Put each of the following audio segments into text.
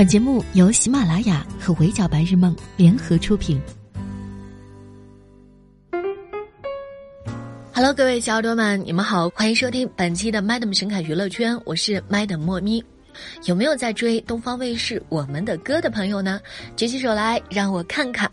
本节目由喜马拉雅和围剿白日梦联合出品。Hello，各位小耳朵们，你们好，欢迎收听本期的 Madam 神侃娱乐圈，我是 Madam 莫咪。有没有在追东方卫视《我们的歌》的朋友呢？举起手来，让我看看。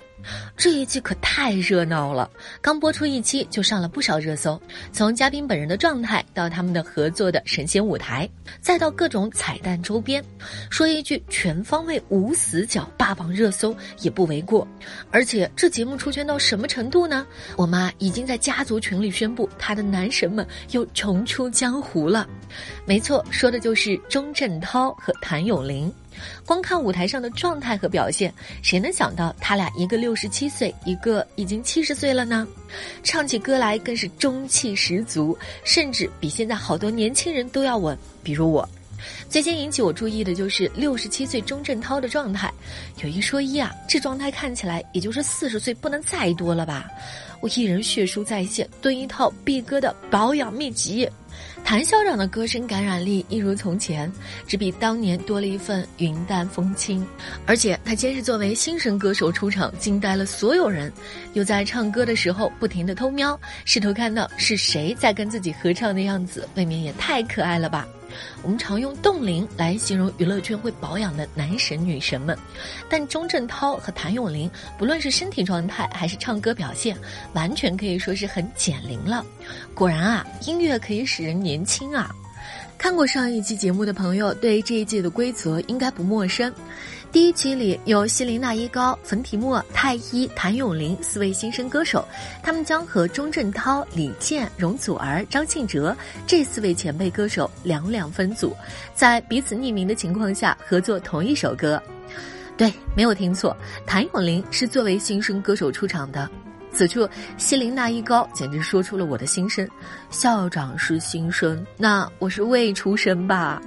这一季可太热闹了，刚播出一期就上了不少热搜。从嘉宾本人的状态，到他们的合作的神仙舞台，再到各种彩蛋周边，说一句全方位无死角霸榜热搜也不为过。而且这节目出圈到什么程度呢？我妈已经在家族群里宣布，她的男神们又重出江湖了。没错，说的就是钟镇涛和谭咏麟。光看舞台上的状态和表现，谁能想到他俩一个六十七岁，一个已经七十岁了呢？唱起歌来更是中气十足，甚至比现在好多年轻人都要稳。比如我，最先引起我注意的就是六十七岁钟镇涛的状态。有一说一啊，这状态看起来也就是四十岁不能再多了吧？我一人血书在线，蹲一套毕哥的保养秘籍。谭校长的歌声感染力一如从前，只比当年多了一份云淡风轻。而且他先是作为新生歌手出场，惊呆了所有人，又在唱歌的时候不停的偷瞄，试图看到是谁在跟自己合唱的样子，未免也太可爱了吧。我们常用冻龄来形容娱乐圈会保养的男神女神们，但钟镇涛和谭咏麟不论是身体状态还是唱歌表现，完全可以说是很减龄了。果然啊，音乐可以使人年轻啊！看过上一期节目的朋友，对这一季的规则应该不陌生。第一期里有希林娜依高、冯提莫、太一、谭咏麟四位新生歌手，他们将和钟镇涛、李健、容祖儿、张信哲这四位前辈歌手两两分组，在彼此匿名的情况下合作同一首歌。对，没有听错，谭咏麟是作为新生歌手出场的。此处，希林娜依高简直说出了我的心声：校长是新生，那我是未出生吧？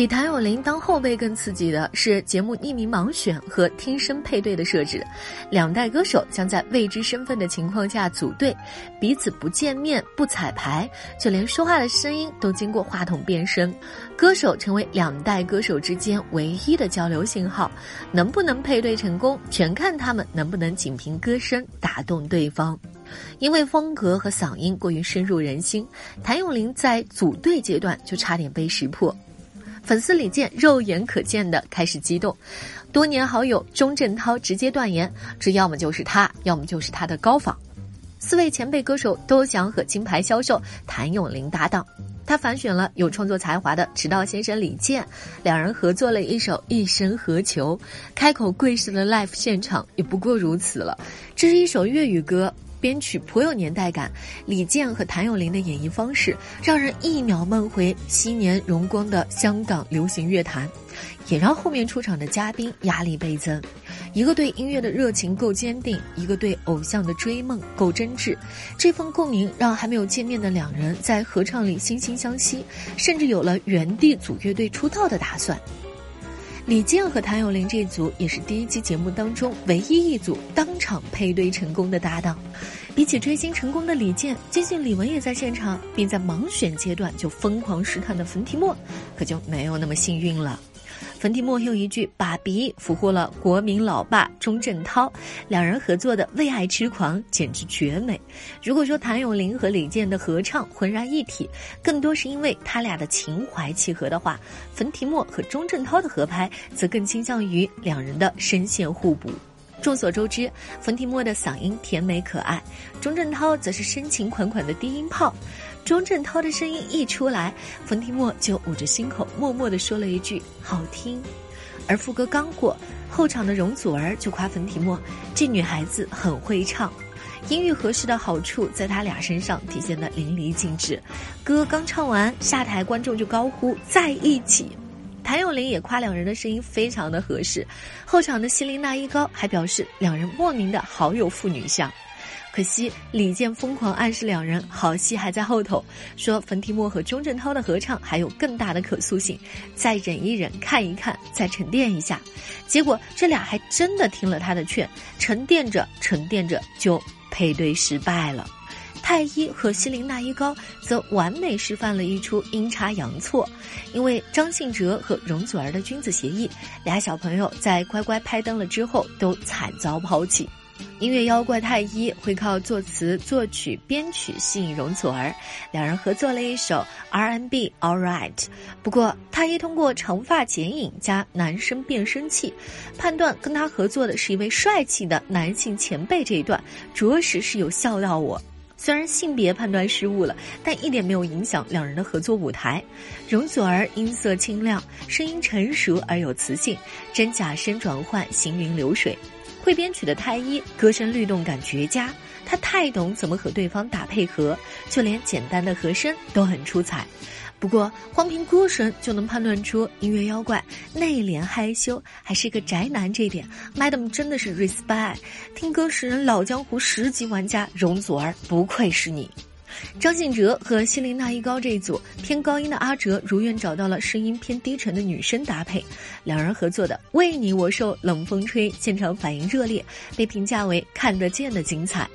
比谭咏麟当后辈更刺激的是节目匿名盲选和听声配对的设置，两代歌手将在未知身份的情况下组队，彼此不见面不彩排，就连说话的声音都经过话筒变声，歌手成为两代歌手之间唯一的交流信号，能不能配对成功，全看他们能不能仅凭歌声打动对方，因为风格和嗓音过于深入人心，谭咏麟在组队阶段就差点被识破。粉丝李健肉眼可见的开始激动，多年好友钟镇涛直接断言，这要么就是他，要么就是他的高仿。四位前辈歌手都想和金牌销售谭咏麟搭档，他反选了有创作才华的迟到先生李健，两人合作了一首《一生何求》，开口跪式的 live 现场也不过如此了。这是一首粤语歌。编曲颇有年代感，李健和谭咏麟的演绎方式让人一秒梦回昔年荣光的香港流行乐坛，也让后面出场的嘉宾压力倍增。一个对音乐的热情够坚定，一个对偶像的追梦够真挚，这份共鸣让还没有见面的两人在合唱里惺惺相惜，甚至有了原地组乐队出道的打算。李健和谭咏麟这组也是第一期节目当中唯一一组当场配对成功的搭档。比起追星成功的李健，接近李玟也在现场，并在盲选阶段就疯狂试探的冯提莫，可就没有那么幸运了。冯提莫用一句“爸比”俘获了国民老爸钟镇涛，两人合作的《为爱痴狂》简直绝美。如果说谭咏麟和李健的合唱浑然一体，更多是因为他俩的情怀契合的话，冯提莫和钟镇涛的合拍则更倾向于两人的声线互补。众所周知，冯提莫的嗓音甜美可爱，钟镇涛则是深情款款的低音炮。钟镇涛的声音一出来，冯提莫就捂着心口，默默地说了一句“好听”。而副歌刚过，后场的容祖儿就夸冯提莫：“这女孩子很会唱。”音域合适的好处在他俩身上体现的淋漓尽致。歌刚唱完，下台观众就高呼“在一起”。谭咏麟也夸两人的声音非常的合适，后场的希林娜依高还表示两人莫名的好有父女相。可惜李健疯狂暗示两人好戏还在后头，说冯提莫和钟镇涛的合唱还有更大的可塑性，再忍一忍，看一看，再沉淀一下。结果这俩还真的听了他的劝，沉淀着沉淀着就配对失败了。太一和西林娜依高则完美示范了一出阴差阳错，因为张信哲和容祖儿的君子协议，俩小朋友在乖乖拍灯了之后都惨遭抛弃。音乐妖怪太一会靠作词、作曲、编曲吸引容祖儿，两人合作了一首 R&B All Right。不过太一通过长发剪影加男生变声器，判断跟他合作的是一位帅气的男性前辈这一段，着实是有笑到我。虽然性别判断失误了，但一点没有影响两人的合作舞台。容祖儿音色清亮，声音成熟而有磁性，真假声转换行云流水。会编曲的太一，歌声律动感绝佳，他太懂怎么和对方打配合，就连简单的和声都很出彩。不过，光凭歌声就能判断出音乐妖怪内敛害羞，还是个宅男，这点，Madam 真的是 respect。听歌识人老江湖十级玩家容祖儿，不愧是你。张信哲和希林娜依高这一组偏高音的阿哲如愿找到了声音偏低沉的女生搭配，两人合作的《为你我受冷风吹》现场反应热烈，被评价为看得见的精彩。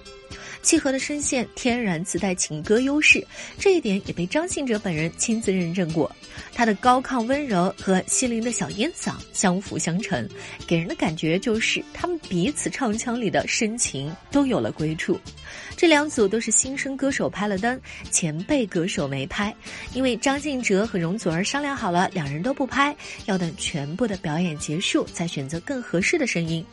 契合的声线天然自带情歌优势，这一点也被张信哲本人亲自认证过。他的高亢温柔和西林的小烟嗓相辅相成，给人的感觉就是他们彼此唱腔里的深情都有了归处。这两组都是新生歌手拍了灯，前辈歌手没拍，因为张信哲和容祖儿商量好了，两人都不拍，要等全部的表演结束再选择更合适的声音。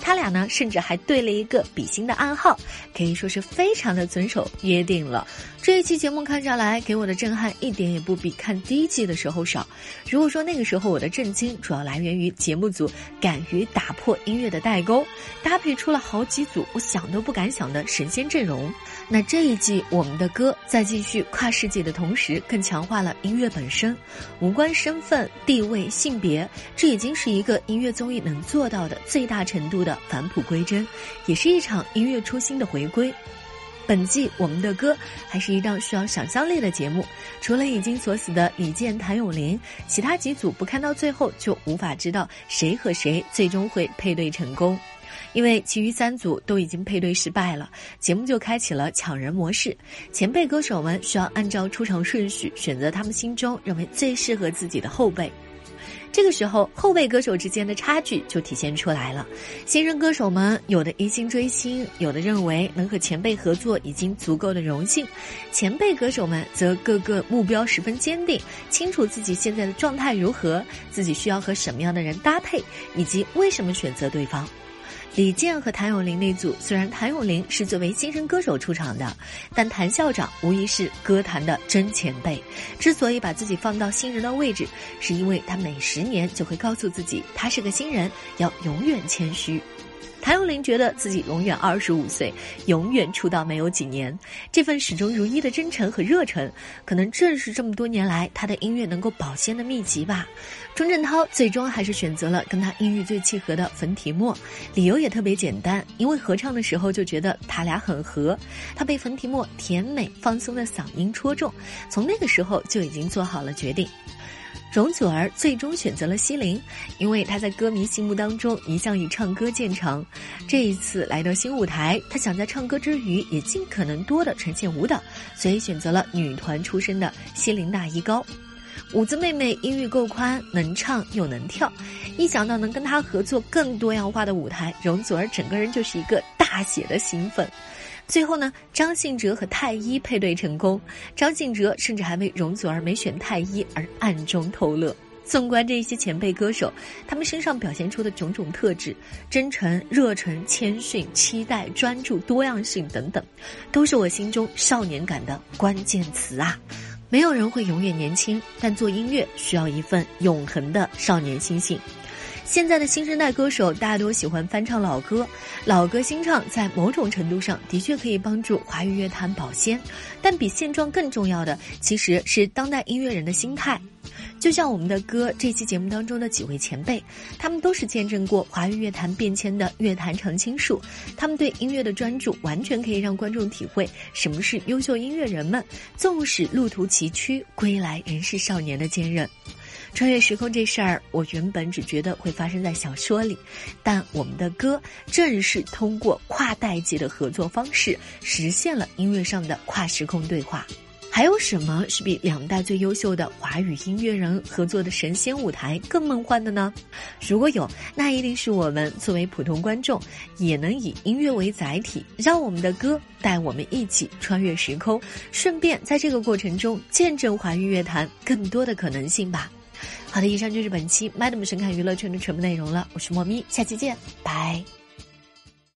他俩呢，甚至还对了一个比心的暗号，可以说是非常的遵守约定了。这一期节目看下来，给我的震撼一点也不比看第一季的时候少。如果说那个时候我的震惊主要来源于节目组敢于打破音乐的代沟，搭配出了好几组我想都不敢想的神仙阵容，那这一季我们的歌在继续跨世纪的同时，更强化了音乐本身，无关身份、地位、性别，这已经是一个音乐综艺能做到的最大程程度的返璞归真，也是一场音乐初心的回归。本季我们的歌还是一档需要想象力的节目，除了已经锁死的李健、谭咏麟，其他几组不看到最后就无法知道谁和谁最终会配对成功，因为其余三组都已经配对失败了，节目就开启了抢人模式，前辈歌手们需要按照出场顺序选择他们心中认为最适合自己的后辈。这个时候，后辈歌手之间的差距就体现出来了。新人歌手们有的一心追星，有的认为能和前辈合作已经足够的荣幸；前辈歌手们则各个目标十分坚定，清楚自己现在的状态如何，自己需要和什么样的人搭配，以及为什么选择对方。李健和谭咏麟那组，虽然谭咏麟是作为新生歌手出场的，但谭校长无疑是歌坛的真前辈。之所以把自己放到新人的位置，是因为他每十年就会告诉自己，他是个新人，要永远谦虚。谭咏麟觉得自己永远二十五岁，永远出道没有几年。这份始终如一的真诚和热忱，可能正是这么多年来他的音乐能够保鲜的秘籍吧。钟镇涛最终还是选择了跟他音域最契合的冯提莫，理由也特别简单，因为合唱的时候就觉得他俩很合。他被冯提莫甜美放松的嗓音戳中，从那个时候就已经做好了决定。容祖儿最终选择了西林，因为她在歌迷心目当中一向以唱歌见长。这一次来到新舞台，她想在唱歌之余也尽可能多的呈现舞蹈，所以选择了女团出身的西林娜依高。舞姿妹妹音域够宽，能唱又能跳，一想到能跟她合作更多样化的舞台，容祖儿整个人就是一个大写的兴奋。最后呢，张信哲和太一配对成功，张信哲甚至还为容祖儿没选太一而暗中偷乐。纵观这些前辈歌手，他们身上表现出的种种特质——真诚、热忱、谦逊、期待、专注、多样性等等，都是我心中少年感的关键词啊！没有人会永远年轻，但做音乐需要一份永恒的少年心性。现在的新生代歌手大多喜欢翻唱老歌，老歌新唱在某种程度上的确可以帮助华语乐坛保鲜，但比现状更重要的其实是当代音乐人的心态。就像我们的歌这期节目当中的几位前辈，他们都是见证过华语乐坛变迁的乐坛常青树，他们对音乐的专注完全可以让观众体会什么是优秀音乐人们纵使路途崎岖，归来仍是少年的坚韧。穿越时空这事儿，我原本只觉得会发生在小说里，但我们的歌正是通过跨代际的合作方式，实现了音乐上的跨时空对话。还有什么是比两代最优秀的华语音乐人合作的神仙舞台更梦幻的呢？如果有，那一定是我们作为普通观众，也能以音乐为载体，让我们的歌带我们一起穿越时空，顺便在这个过程中见证华语乐坛更多的可能性吧。好的，以上就是本期 Madam 神侃娱乐圈的全部内容了，我是莫咪，下期见，拜。